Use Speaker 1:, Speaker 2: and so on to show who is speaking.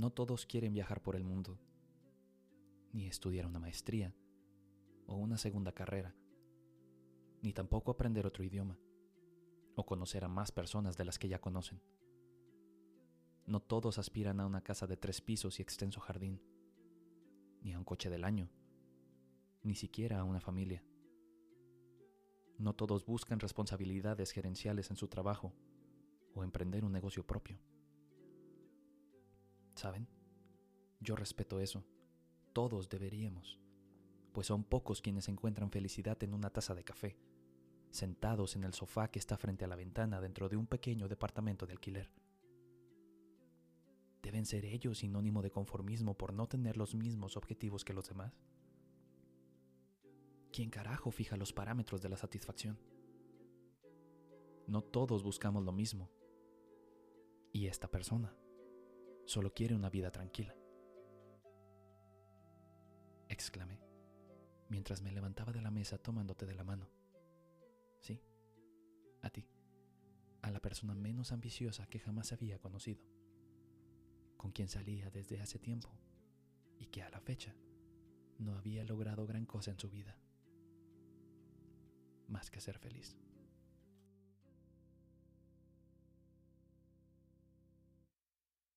Speaker 1: No todos quieren viajar por el mundo, ni estudiar una maestría o una segunda carrera, ni tampoco aprender otro idioma o conocer a más personas de las que ya conocen. No todos aspiran a una casa de tres pisos y extenso jardín, ni a un coche del año, ni siquiera a una familia. No todos buscan responsabilidades gerenciales en su trabajo o emprender un negocio propio. ¿Saben? Yo respeto eso. Todos deberíamos, pues son pocos quienes encuentran felicidad en una taza de café, sentados en el sofá que está frente a la ventana dentro de un pequeño departamento de alquiler. ¿Deben ser ellos sinónimo de conformismo por no tener los mismos objetivos que los demás? ¿Quién carajo fija los parámetros de la satisfacción? No todos buscamos lo mismo. Y esta persona solo quiere una vida tranquila. Exclamé, mientras me levantaba de la mesa tomándote de la mano. Sí, a ti, a la persona menos ambiciosa que jamás había conocido, con quien salía desde hace tiempo y que a la fecha no había logrado gran cosa en su vida más que ser feliz.